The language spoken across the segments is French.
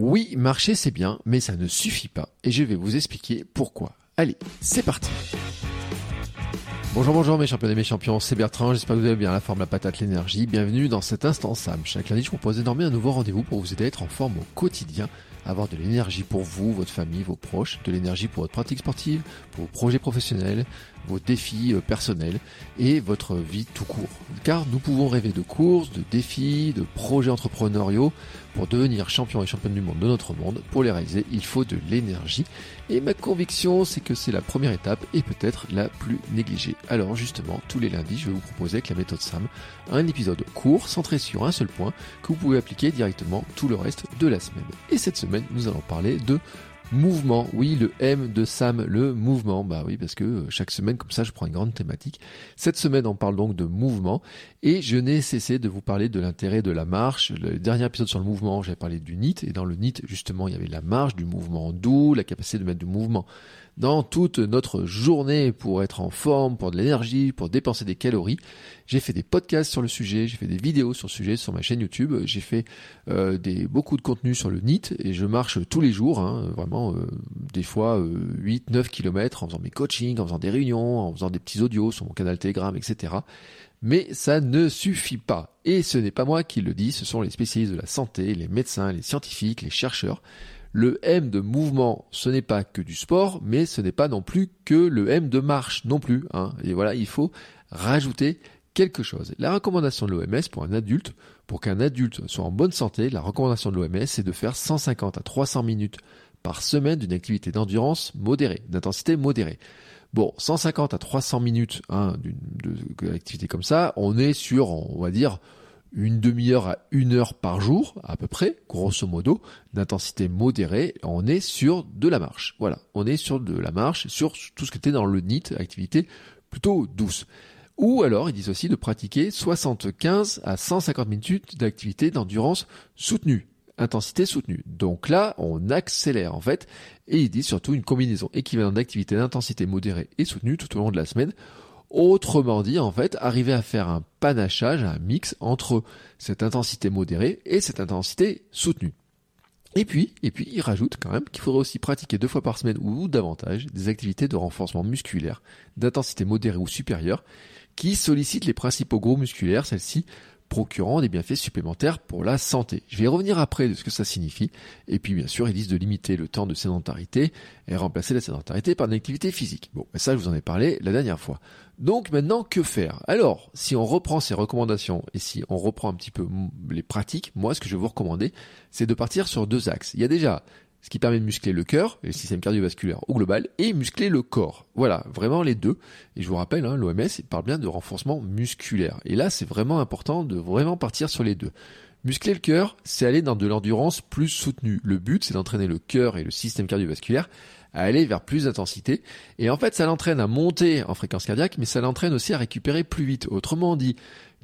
Oui, marcher c'est bien, mais ça ne suffit pas, et je vais vous expliquer pourquoi. Allez, c'est parti Bonjour, bonjour mes champions mes champions, c'est Bertrand, j'espère que vous avez bien la forme, la patate, l'énergie. Bienvenue dans cet instant Sam. Chaque lundi, je vous propose désormais un nouveau rendez-vous pour vous aider à être en forme au quotidien, avoir de l'énergie pour vous, votre famille, vos proches, de l'énergie pour votre pratique sportive, pour vos projets professionnels, vos défis euh, personnels et votre vie tout court. Car nous pouvons rêver de courses, de défis, de projets entrepreneuriaux pour devenir champion et championne du monde de notre monde. Pour les réaliser, il faut de l'énergie. Et ma conviction, c'est que c'est la première étape et peut-être la plus négligée. Alors justement, tous les lundis, je vais vous proposer avec la méthode SAM un épisode court, centré sur un seul point, que vous pouvez appliquer directement tout le reste de la semaine. Et cette semaine, nous allons parler de Mouvement, oui, le M de Sam, le mouvement. Bah oui, parce que euh, chaque semaine, comme ça, je prends une grande thématique. Cette semaine, on parle donc de mouvement. Et je n'ai cessé de vous parler de l'intérêt de la marche. Le dernier épisode sur le mouvement, j'avais parlé du NIT. Et dans le NIT, justement, il y avait la marche, du mouvement doux, la capacité de mettre du mouvement dans toute notre journée pour être en forme, pour de l'énergie, pour dépenser des calories. J'ai fait des podcasts sur le sujet, j'ai fait des vidéos sur le sujet sur ma chaîne YouTube, j'ai fait euh, des, beaucoup de contenu sur le NIT et je marche tous les jours, hein, vraiment euh, des fois 8-9 euh, km en faisant mes coachings, en faisant des réunions, en faisant des petits audios sur mon canal Telegram, etc. Mais ça ne suffit pas. Et ce n'est pas moi qui le dis, ce sont les spécialistes de la santé, les médecins, les scientifiques, les chercheurs. Le M de mouvement, ce n'est pas que du sport, mais ce n'est pas non plus que le M de marche non plus. Hein. Et voilà, il faut rajouter quelque chose. La recommandation de l'OMS pour un adulte, pour qu'un adulte soit en bonne santé, la recommandation de l'OMS c'est de faire 150 à 300 minutes par semaine d'une activité d'endurance modérée, d'intensité modérée. Bon, 150 à 300 minutes hein, d'une activité comme ça, on est sur, on va dire, une demi-heure à une heure par jour, à peu près, grosso modo, d'intensité modérée, on est sur de la marche. Voilà, on est sur de la marche, sur tout ce qui était dans le NIT, activité plutôt douce. Ou alors, ils disent aussi de pratiquer 75 à 150 minutes d'activité d'endurance soutenue, intensité soutenue. Donc là, on accélère en fait, et ils disent surtout une combinaison équivalente d'activité d'intensité modérée et soutenue tout au long de la semaine Autrement dit, en fait, arriver à faire un panachage, un mix entre cette intensité modérée et cette intensité soutenue. Et puis, et puis, il rajoute quand même qu'il faudrait aussi pratiquer deux fois par semaine ou davantage des activités de renforcement musculaire d'intensité modérée ou supérieure qui sollicitent les principaux gros musculaires, celles-ci procurant des bienfaits supplémentaires pour la santé. Je vais revenir après de ce que ça signifie. Et puis bien sûr, ils disent de limiter le temps de sédentarité et remplacer la sédentarité par une activité physique. Bon, ça je vous en ai parlé la dernière fois. Donc maintenant, que faire? Alors, si on reprend ces recommandations et si on reprend un petit peu les pratiques, moi ce que je vais vous recommander, c'est de partir sur deux axes. Il y a déjà ce qui permet de muscler le cœur, le système cardiovasculaire au global, et muscler le corps. Voilà, vraiment les deux. Et je vous rappelle, hein, l'OMS parle bien de renforcement musculaire. Et là, c'est vraiment important de vraiment partir sur les deux. Muscler le cœur, c'est aller dans de l'endurance plus soutenue. Le but, c'est d'entraîner le cœur et le système cardiovasculaire à aller vers plus d'intensité. Et en fait, ça l'entraîne à monter en fréquence cardiaque, mais ça l'entraîne aussi à récupérer plus vite. Autrement dit,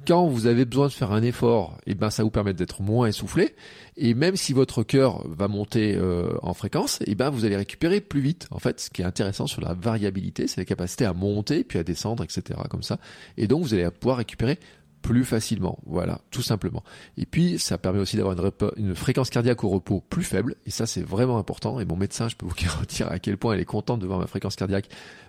quand vous avez besoin de faire un effort, et eh ben ça vous permet d'être moins essoufflé. Et même si votre cœur va monter euh, en fréquence, et eh ben vous allez récupérer plus vite. En fait, ce qui est intéressant sur la variabilité, c'est la capacité à monter puis à descendre, etc. Comme ça. Et donc vous allez pouvoir récupérer plus facilement. Voilà, tout simplement. Et puis, ça permet aussi d'avoir une, fréquence cardiaque au repos plus faible. Et ça, c'est vraiment important. Et mon médecin, je peux vous garantir à quel point elle est contente de voir ma fréquence cardiaque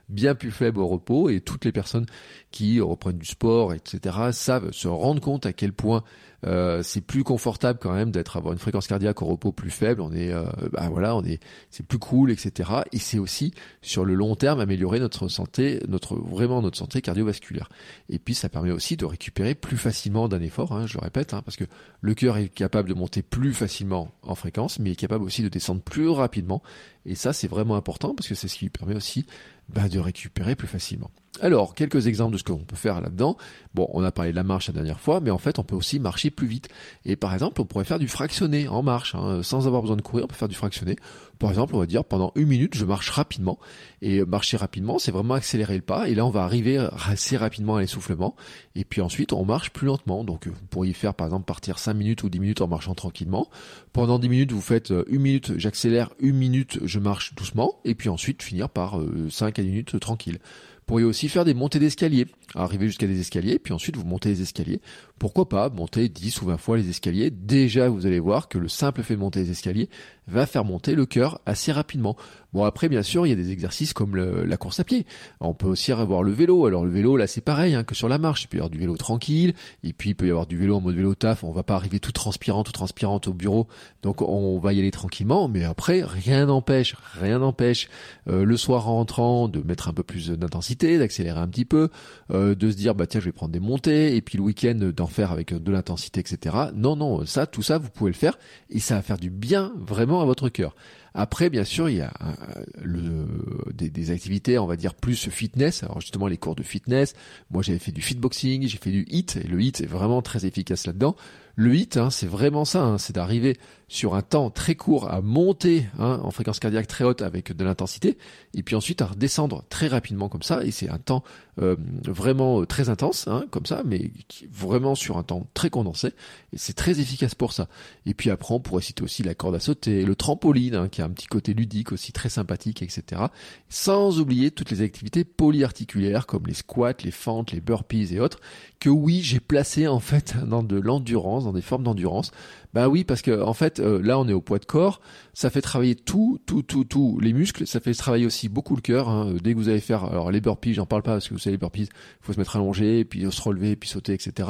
bien plus faible au repos. Et toutes les personnes qui reprennent du sport, etc., savent se rendre compte à quel point euh, c'est plus confortable quand même d'être avoir une fréquence cardiaque au repos plus faible. On est, euh, bah voilà, on est, c'est plus cool, etc. Et c'est aussi sur le long terme améliorer notre santé, notre vraiment notre santé cardiovasculaire. Et puis ça permet aussi de récupérer plus facilement d'un effort. Hein, je le répète, hein, parce que le cœur est capable de monter plus facilement en fréquence, mais est capable aussi de descendre plus rapidement. Et ça, c'est vraiment important parce que c'est ce qui permet aussi bah, de récupérer plus facilement. Alors, quelques exemples de ce qu'on peut faire là-dedans. Bon, on a parlé de la marche la dernière fois, mais en fait, on peut aussi marcher plus vite. Et par exemple, on pourrait faire du fractionné en marche, hein, sans avoir besoin de courir, on peut faire du fractionné. Par exemple, on va dire pendant une minute, je marche rapidement. Et marcher rapidement, c'est vraiment accélérer le pas. Et là, on va arriver assez rapidement à l'essoufflement. Et puis ensuite, on marche plus lentement. Donc, vous pourriez faire, par exemple, partir 5 minutes ou 10 minutes en marchant tranquillement. Pendant 10 minutes, vous faites euh, une minute, j'accélère, une minute, je marche doucement. Et puis ensuite, finir par 5 euh, à 10 minutes tranquille. pourriez aussi faire des montées d'escalier. Arriver jusqu'à des escaliers, puis ensuite vous montez les escaliers. Pourquoi pas monter 10 ou 20 fois les escaliers Déjà, vous allez voir que le simple fait de monter les escaliers va faire monter le cœur assez rapidement. Bon après bien sûr il y a des exercices comme la course à pied. On peut aussi avoir le vélo. Alors le vélo là c'est pareil hein, que sur la marche. Il peut y avoir du vélo tranquille et puis il peut y avoir du vélo en mode vélo taf. On va pas arriver tout transpirant, tout transpirante au bureau. Donc on va y aller tranquillement. Mais après rien n'empêche, rien n'empêche euh, le soir en rentrant de mettre un peu plus d'intensité, d'accélérer un petit peu, euh, de se dire bah tiens je vais prendre des montées et puis le week-end d'en faire avec de l'intensité etc. Non non ça tout ça vous pouvez le faire et ça va faire du bien vraiment à votre cœur. Après, bien sûr, il y a euh, le, des, des, activités, on va dire, plus fitness. Alors justement, les cours de fitness. Moi, j'avais fait du fitboxing, j'ai fait du hit, et le hit est vraiment très efficace là-dedans. Le hit, hein, c'est vraiment ça, hein, c'est d'arriver sur un temps très court à monter hein, en fréquence cardiaque très haute avec de l'intensité, et puis ensuite à redescendre très rapidement comme ça, et c'est un temps euh, vraiment euh, très intense, hein, comme ça, mais vraiment sur un temps très condensé, et c'est très efficace pour ça. Et puis après, on pourrait citer aussi la corde à sauter, le trampoline, hein, qui un petit côté ludique aussi très sympathique, etc. Sans oublier toutes les activités polyarticulaires comme les squats, les fentes, les burpees et autres, que oui, j'ai placé en fait dans de l'endurance, dans des formes d'endurance. Bah oui, parce que en fait, euh, là, on est au poids de corps. Ça fait travailler tout, tout, tout, tout les muscles. Ça fait travailler aussi beaucoup le cœur. Hein. Dès que vous allez faire, alors les burpees, j'en parle pas parce que vous savez les burpees, il faut se mettre allongé, puis se relever, puis sauter, etc.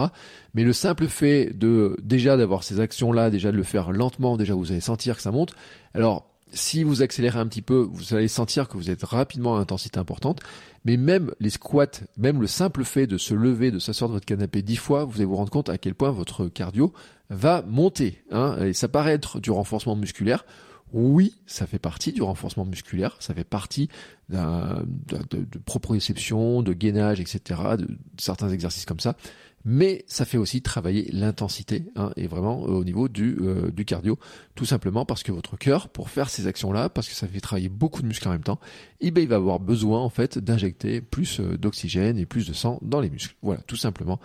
Mais le simple fait de déjà d'avoir ces actions-là, déjà de le faire lentement, déjà vous allez sentir que ça monte. Alors si vous accélérez un petit peu, vous allez sentir que vous êtes rapidement à intensité importante. Mais même les squats, même le simple fait de se lever, de s'asseoir de votre canapé dix fois, vous allez vous rendre compte à quel point votre cardio va monter. Hein, et ça paraît être du renforcement musculaire. Oui, ça fait partie du renforcement musculaire, ça fait partie de, de, de proprioception, de gainage, etc., de certains exercices comme ça mais ça fait aussi travailler l'intensité hein, et vraiment euh, au niveau du, euh, du cardio, tout simplement parce que votre cœur, pour faire ces actions-là, parce que ça fait travailler beaucoup de muscles en même temps, eh ben, il va avoir besoin en fait d'injecter plus euh, d'oxygène et plus de sang dans les muscles. Voilà, tout simplement.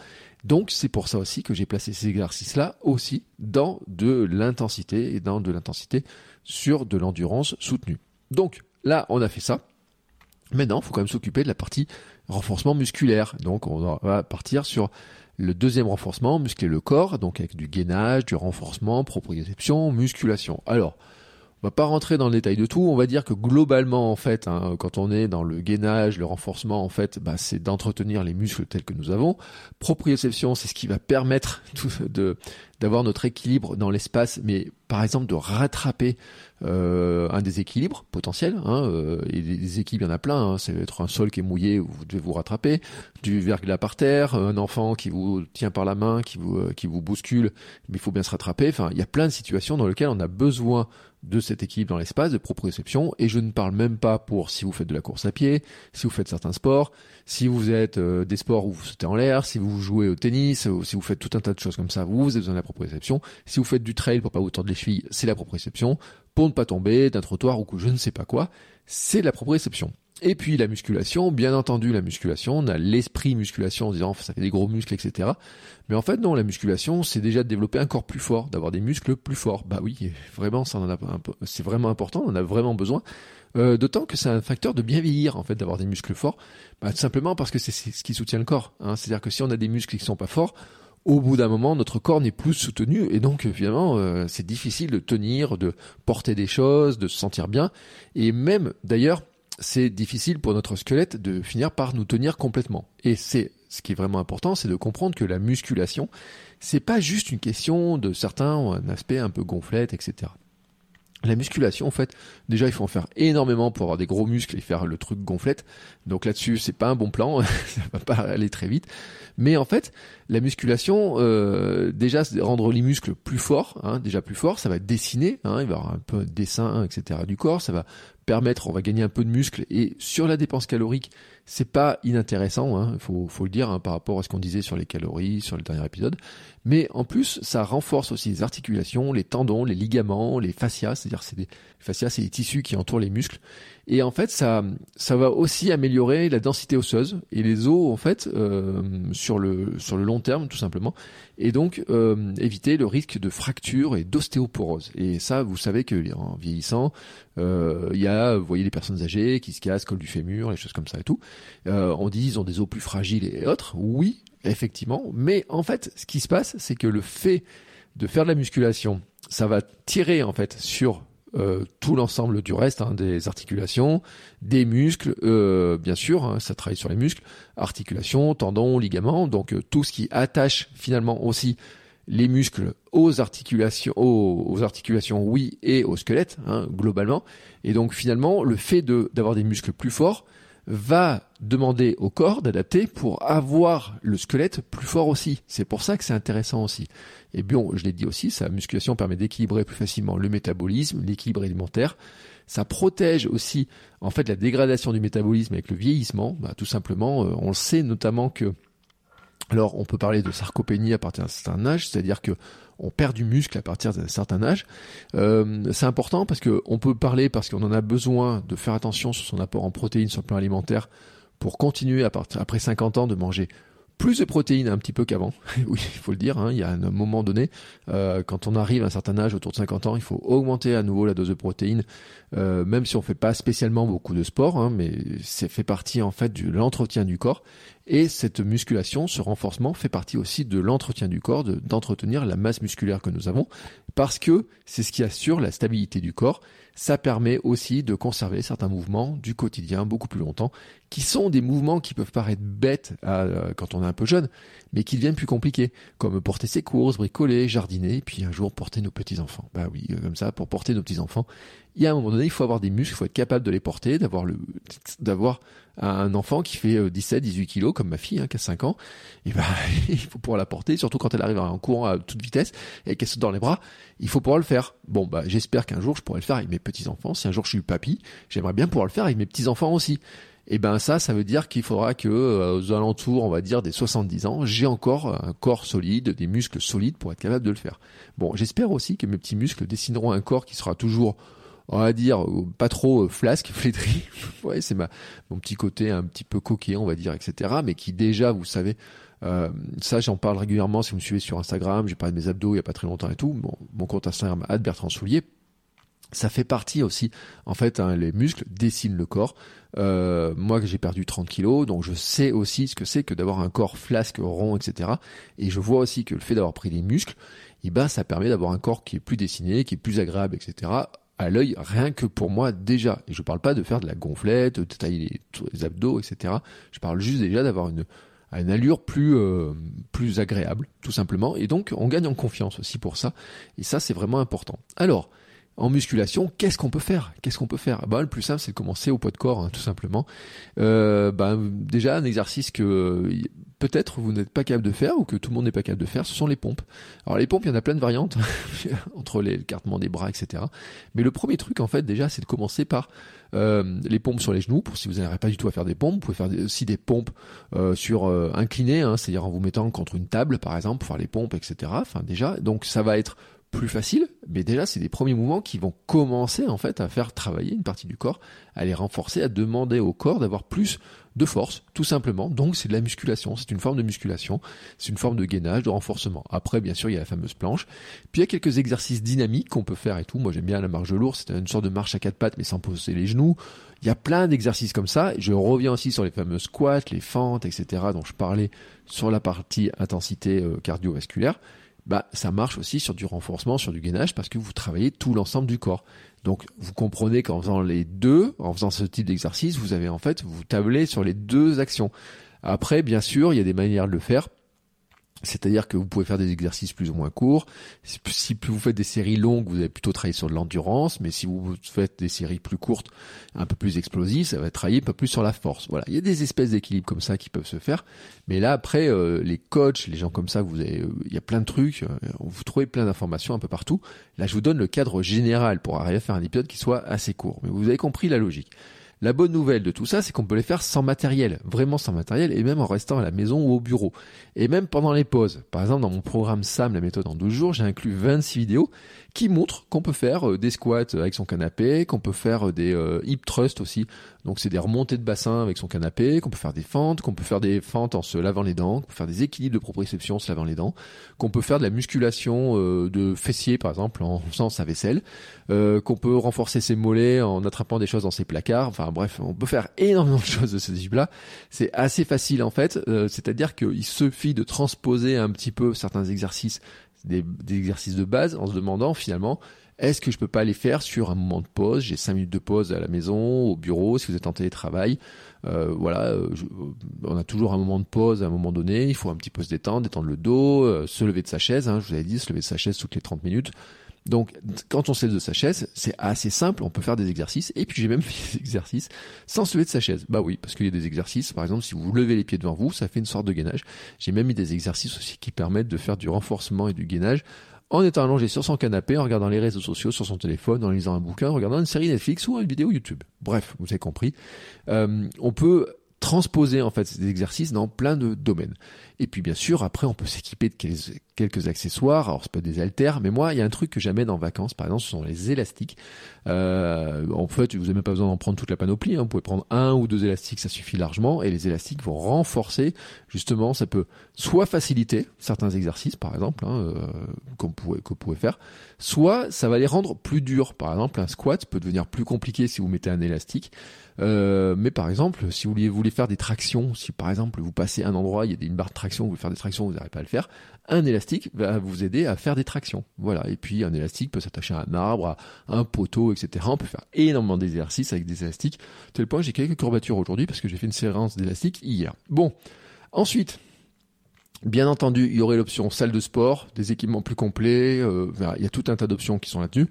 Donc c'est pour ça aussi que j'ai placé ces exercices-là aussi dans de l'intensité et dans de l'intensité sur de l'endurance soutenue. Donc là, on a fait ça. Maintenant, il faut quand même s'occuper de la partie renforcement musculaire. Donc on va partir sur le deuxième renforcement, muscler le corps, donc avec du gainage, du renforcement, proprioception, musculation. Alors, on va pas rentrer dans le détail de tout. On va dire que globalement, en fait, hein, quand on est dans le gainage, le renforcement, en fait, bah, c'est d'entretenir les muscles tels que nous avons. Proprioception, c'est ce qui va permettre de d'avoir notre équilibre dans l'espace, mais par exemple de rattraper euh, un déséquilibre potentiel. Hein, euh, et des équipes, il y en a plein. Hein, c'est être un sol qui est mouillé, vous devez vous rattraper, du verglas par terre, un enfant qui vous tient par la main, qui vous euh, qui vous bouscule, mais il faut bien se rattraper. Enfin, il y a plein de situations dans lesquelles on a besoin de cette équipe dans l'espace, de proprioception, et je ne parle même pas pour si vous faites de la course à pied, si vous faites certains sports, si vous êtes euh, des sports où vous sautez en l'air, si vous jouez au tennis, ou si vous faites tout un tas de choses comme ça, vous, vous avez besoin de la proprioception. Si vous faites du trail pour pas vous tordre les chevilles, c'est la proprioception. Pour ne pas tomber d'un trottoir ou que je ne sais pas quoi, c'est la proprioception. Et puis la musculation, bien entendu la musculation, on a l'esprit musculation en disant ça fait des gros muscles, etc. Mais en fait non, la musculation c'est déjà de développer un corps plus fort, d'avoir des muscles plus forts. Bah oui, vraiment c'est vraiment important, on en a vraiment besoin. Euh, D'autant que c'est un facteur de bien vieillir en fait d'avoir des muscles forts, bah, tout simplement parce que c'est ce qui soutient le corps. Hein. C'est-à-dire que si on a des muscles qui sont pas forts, au bout d'un moment, notre corps n'est plus soutenu et donc évidemment, euh, c'est difficile de tenir, de porter des choses, de se sentir bien. Et même d'ailleurs, c'est difficile pour notre squelette de finir par nous tenir complètement. Et c'est ce qui est vraiment important, c'est de comprendre que la musculation, c'est pas juste une question de certains ont un aspect un peu gonflette, etc. La musculation, en fait, déjà, il faut en faire énormément pour avoir des gros muscles et faire le truc gonflette. Donc là-dessus, c'est pas un bon plan, ça va pas aller très vite. Mais en fait, la musculation, euh, déjà, rendre les muscles plus forts, hein, déjà plus forts, ça va dessiner, hein, il va y avoir un peu de dessin, etc. du corps, ça va permettre, on va gagner un peu de muscle. Et sur la dépense calorique, c'est pas inintéressant, il hein, faut, faut, le dire hein, par rapport à ce qu'on disait sur les calories, sur le dernier épisode. Mais en plus, ça renforce aussi les articulations, les tendons, les ligaments, les fascias, c'est-à-dire c'est des fascias, c'est les tissus qui entourent les muscles. Et en fait, ça, ça va aussi améliorer la densité osseuse et les os, en fait, euh, sur le sur le long terme, tout simplement. Et donc euh, éviter le risque de fracture et d'ostéoporose. Et ça, vous savez que en vieillissant, euh, il y a, vous voyez, les personnes âgées qui se cassent, col du fémur, les choses comme ça et tout. Euh, on dit ils ont des os plus fragiles et autres. Oui, effectivement. Mais en fait, ce qui se passe, c'est que le fait de faire de la musculation, ça va tirer en fait sur euh, tout l'ensemble du reste, hein, des articulations, des muscles, euh, bien sûr, hein, ça travaille sur les muscles, articulations, tendons, ligaments, donc euh, tout ce qui attache finalement aussi les muscles aux articulations, aux, articulations, oui, et au squelette, hein, globalement. Et donc finalement, le fait d'avoir des muscles plus forts va demander au corps d'adapter pour avoir le squelette plus fort aussi. C'est pour ça que c'est intéressant aussi. Et bien, je l'ai dit aussi, sa musculation permet d'équilibrer plus facilement le métabolisme, l'équilibre alimentaire. Ça protège aussi, en fait, la dégradation du métabolisme avec le vieillissement. Bah, tout simplement, euh, on le sait notamment que, alors, on peut parler de sarcopénie à partir d'un certain âge, c'est-à-dire que on perd du muscle à partir d'un certain âge. Euh, c'est important parce que on peut parler parce qu'on en a besoin de faire attention sur son apport en protéines sur le plan alimentaire pour continuer après 50 ans de manger plus de protéines un petit peu qu'avant. oui, il faut le dire, hein, il y a un moment donné, euh, quand on arrive à un certain âge, autour de 50 ans, il faut augmenter à nouveau la dose de protéines, euh, même si on fait pas spécialement beaucoup de sport, hein, mais c'est fait partie en fait de l'entretien du corps. Et cette musculation, ce renforcement fait partie aussi de l'entretien du corps, d'entretenir la masse musculaire que nous avons, parce que c'est ce qui assure la stabilité du corps ça permet aussi de conserver certains mouvements du quotidien beaucoup plus longtemps, qui sont des mouvements qui peuvent paraître bêtes euh, quand on est un peu jeune, mais qui deviennent plus compliqués, comme porter ses courses, bricoler, jardiner, puis un jour porter nos petits-enfants. Bah oui, euh, comme ça, pour porter nos petits-enfants, il y a un moment donné, il faut avoir des muscles, il faut être capable de les porter, d'avoir le, d'avoir un enfant qui fait 17, euh, 18 kilos, comme ma fille, hein, qui a 5 ans, et ben, il faut pouvoir la porter, surtout quand elle arrive en courant à toute vitesse et qu'elle saute dans les bras, il faut pouvoir le faire. Bon, bah, j'espère qu'un jour je pourrai le faire avec mes petits-enfants. Si un jour je suis papy, j'aimerais bien pouvoir le faire avec mes petits-enfants aussi. Et ben ça, ça veut dire qu'il faudra que euh, aux alentours, on va dire des 70 ans, j'ai encore un corps solide, des muscles solides pour être capable de le faire. Bon, j'espère aussi que mes petits muscles dessineront un corps qui sera toujours on va dire pas trop euh, flasque, flétri. ouais, c'est ma mon petit côté un petit peu coquet, on va dire, etc. Mais qui déjà, vous savez, euh, ça j'en parle régulièrement si vous me suivez sur Instagram. J'ai parlé de mes abdos il y a pas très longtemps et tout. Mon compte Instagram Bertrand Soulier. Ça fait partie aussi, en fait, hein, les muscles dessinent le corps. Euh, moi, j'ai perdu 30 kilos, donc je sais aussi ce que c'est que d'avoir un corps flasque, rond, etc. Et je vois aussi que le fait d'avoir pris des muscles, eh ben, ça permet d'avoir un corps qui est plus dessiné, qui est plus agréable, etc à l'œil rien que pour moi déjà. Et je parle pas de faire de la gonflette, de tailler les, abdos, etc. Je parle juste déjà d'avoir une, une allure plus euh, plus agréable, tout simplement. Et donc on gagne en confiance aussi pour ça. Et ça c'est vraiment important. Alors en musculation, qu'est-ce qu'on peut faire? Qu'est-ce qu'on peut faire? Bah, Le plus simple, c'est de commencer au poids de corps, hein, tout simplement. Euh, bah, déjà, un exercice que peut-être vous n'êtes pas capable de faire ou que tout le monde n'est pas capable de faire, ce sont les pompes. Alors les pompes, il y en a plein de variantes entre les l'écartement des bras, etc. Mais le premier truc, en fait, déjà, c'est de commencer par euh, les pompes sur les genoux. Pour si vous n'arrivez pas du tout à faire des pompes, vous pouvez faire aussi des pompes euh, sur euh, inclinées, hein, c'est-à-dire en vous mettant contre une table, par exemple, pour faire les pompes, etc. Enfin déjà, donc ça va être plus facile, mais déjà c'est des premiers mouvements qui vont commencer en fait à faire travailler une partie du corps, à les renforcer, à demander au corps d'avoir plus de force, tout simplement. Donc c'est de la musculation, c'est une forme de musculation, c'est une forme de gainage, de renforcement. Après, bien sûr, il y a la fameuse planche. Puis il y a quelques exercices dynamiques qu'on peut faire et tout. Moi j'aime bien la marche de lourd, c'est une sorte de marche à quatre pattes mais sans poser les genoux. Il y a plein d'exercices comme ça. Je reviens aussi sur les fameux squats, les fentes, etc. dont je parlais sur la partie intensité euh, cardiovasculaire. Bah, ça marche aussi sur du renforcement, sur du gainage, parce que vous travaillez tout l'ensemble du corps. Donc vous comprenez qu'en faisant les deux, en faisant ce type d'exercice, vous avez en fait, vous tablez sur les deux actions. Après, bien sûr, il y a des manières de le faire. C'est-à-dire que vous pouvez faire des exercices plus ou moins courts. Si vous faites des séries longues, vous allez plutôt travailler sur de l'endurance, mais si vous faites des séries plus courtes, un peu plus explosives, ça va travailler un peu plus sur la force. Voilà, il y a des espèces d'équilibres comme ça qui peuvent se faire. Mais là, après, euh, les coachs, les gens comme ça, vous avez, euh, il y a plein de trucs. Euh, vous trouvez plein d'informations un peu partout. Là, je vous donne le cadre général pour arriver à faire un épisode qui soit assez court. Mais vous avez compris la logique. La bonne nouvelle de tout ça, c'est qu'on peut les faire sans matériel, vraiment sans matériel, et même en restant à la maison ou au bureau. Et même pendant les pauses. Par exemple, dans mon programme SAM, la méthode en 12 jours, j'ai inclus 26 vidéos qui montrent qu'on peut faire euh, des squats avec son canapé, qu'on peut faire euh, des euh, hip thrusts aussi. Donc c'est des remontées de bassin avec son canapé, qu'on peut faire des fentes, qu'on peut faire des fentes en se lavant les dents, qu'on peut faire des équilibres de proprioception en se lavant les dents, qu'on peut faire de la musculation de fessiers par exemple en faisant sa vaisselle, qu'on peut renforcer ses mollets en attrapant des choses dans ses placards. Bref, on peut faire énormément de choses de ce type-là. C'est assez facile en fait, c'est-à-dire qu'il suffit de transposer un petit peu certains exercices des, exercices de base en se demandant finalement est-ce que je peux pas les faire sur un moment de pause? J'ai cinq minutes de pause à la maison, au bureau, si vous êtes en télétravail. Euh, voilà, euh, on a toujours un moment de pause à un moment donné. Il faut un petit peu se détendre, détendre le dos, euh, se lever de sa chaise. Hein, je vous avais dit, se lever de sa chaise toutes les 30 minutes. Donc, quand on se lève de sa chaise, c'est assez simple, on peut faire des exercices. Et puis, j'ai même fait des exercices sans se lever de sa chaise. Bah oui, parce qu'il y a des exercices, par exemple, si vous levez les pieds devant vous, ça fait une sorte de gainage. J'ai même mis des exercices aussi qui permettent de faire du renforcement et du gainage en étant allongé sur son canapé, en regardant les réseaux sociaux sur son téléphone, en lisant un bouquin, en regardant une série Netflix ou une vidéo YouTube. Bref, vous avez compris. Euh, on peut transposer en fait ces exercices dans plein de domaines. Et puis bien sûr, après, on peut s'équiper de quelques accessoires. Alors c'est pas des haltères, mais moi, il y a un truc que j'amène en vacances, par exemple, ce sont les élastiques. Euh, en fait, vous n'avez même pas besoin d'en prendre toute la panoplie. Hein. Vous pouvez prendre un ou deux élastiques, ça suffit largement. Et les élastiques vont renforcer, justement, ça peut soit faciliter certains exercices, par exemple, hein, euh, qu'on pourrait, que vous pouvez faire, soit ça va les rendre plus durs. Par exemple, un squat peut devenir plus compliqué si vous mettez un élastique. Euh, mais par exemple, si vous voulez, vous voulez faire des tractions, si par exemple vous passez un endroit, il y a une barre de traction, vous voulez faire des tractions, vous n'arrivez pas à le faire, un élastique va vous aider à faire des tractions. Voilà. Et puis un élastique peut s'attacher à un arbre, à un poteau, etc. On peut faire énormément d'exercices avec des élastiques. Tel point, j'ai quelques courbatures aujourd'hui parce que j'ai fait une séance d'élastiques hier. Bon. Ensuite, Bien entendu, il y aurait l'option salle de sport, des équipements plus complets, euh, il y a tout un tas d'options qui sont là-dessus.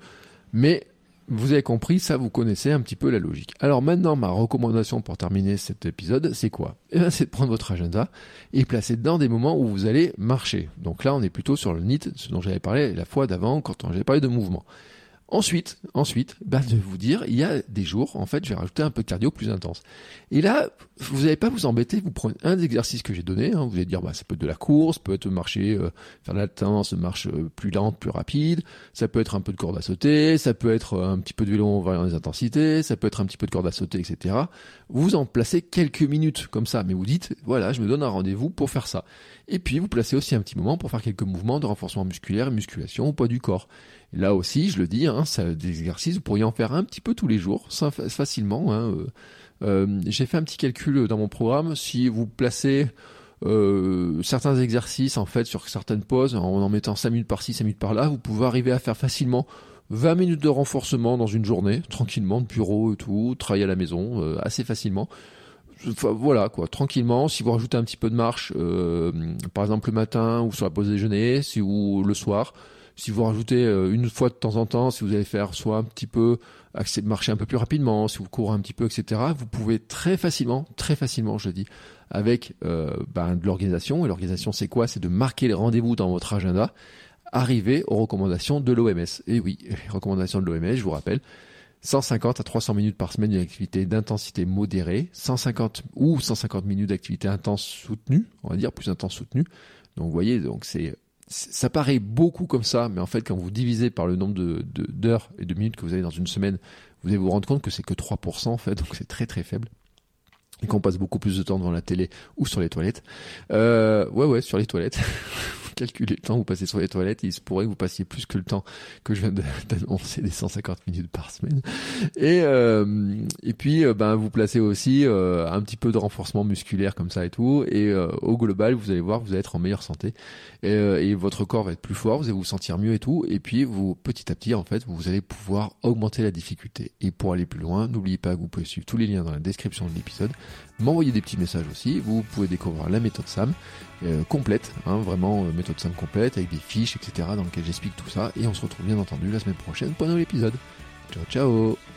Mais vous avez compris, ça vous connaissez un petit peu la logique. Alors maintenant, ma recommandation pour terminer cet épisode, c'est quoi? Eh bien, c'est de prendre votre agenda et placer dedans des moments où vous allez marcher. Donc là, on est plutôt sur le NIT, ce dont j'avais parlé la fois d'avant quand j'avais parlé de mouvement. Ensuite, ensuite, bah, de vous dire, il y a des jours, en fait, je vais rajouter un peu de cardio plus intense. Et là, vous n'allez pas vous embêter, vous prenez un des exercices que j'ai donné, hein, vous allez dire, bah, ça peut être de la course, peut être marcher, euh, faire de la latence, marche euh, plus lente, plus rapide, ça peut être un peu de corde à sauter, ça peut être un petit peu de vélo en variant les intensités, ça peut être un petit peu de corde à sauter, etc. Vous en placez quelques minutes comme ça, mais vous dites, voilà, je me donne un rendez-vous pour faire ça. Et puis, vous placez aussi un petit moment pour faire quelques mouvements de renforcement musculaire et musculation au poids du corps. Là aussi, je le dis, hein, ça, des exercices, vous pourriez en faire un petit peu tous les jours, facilement. Hein, euh, euh, J'ai fait un petit calcul dans mon programme. Si vous placez euh, certains exercices en fait sur certaines pauses, en en mettant 5 minutes par-ci, 5 minutes par-là, vous pouvez arriver à faire facilement 20 minutes de renforcement dans une journée, tranquillement, de bureau et tout, travailler à la maison, assez facilement. Voilà quoi, tranquillement. Si vous rajoutez un petit peu de marche, euh, par exemple le matin ou sur la pause déjeuner, si ou le soir, si vous rajoutez euh, une fois de temps en temps, si vous allez faire soit un petit peu marcher un peu plus rapidement, si vous courez un petit peu, etc., vous pouvez très facilement, très facilement, je dis, avec euh, ben, de l'organisation. Et l'organisation, c'est quoi? C'est de marquer les rendez-vous dans votre agenda, arriver aux recommandations de l'OMS. Et oui, les recommandations de l'OMS, je vous rappelle, 150 à 300 minutes par semaine d'activité d'intensité modérée, 150 ou 150 minutes d'activité intense soutenue, on va dire plus intense soutenue. Donc vous voyez, donc c'est ça paraît beaucoup comme ça, mais en fait, quand vous divisez par le nombre de, d'heures et de minutes que vous avez dans une semaine, vous allez vous rendre compte que c'est que 3% en fait, donc c'est très très faible. Et qu'on passe beaucoup plus de temps devant la télé ou sur les toilettes. Euh, ouais, ouais, sur les toilettes. calculez le temps que vous passez sur les toilettes, il se pourrait que vous passiez plus que le temps que je viens d'annoncer des 150 minutes par semaine. Et euh, et puis euh, ben vous placez aussi euh, un petit peu de renforcement musculaire comme ça et tout. Et au global, vous allez voir, vous allez être en meilleure santé et, et, votre corps va être plus fort, vous allez vous sentir mieux et tout. Et puis vous petit à petit en fait, vous allez pouvoir augmenter la difficulté. Et pour aller plus loin, n'oubliez pas que vous pouvez suivre tous les liens dans la description de l'épisode, m'envoyer des petits messages aussi. Vous pouvez découvrir la méthode Sam euh, complète, hein, vraiment euh, méthode simple complète, avec des fiches, etc., dans lesquelles j'explique tout ça. Et on se retrouve bien entendu la semaine prochaine pour un nouvel épisode. Ciao ciao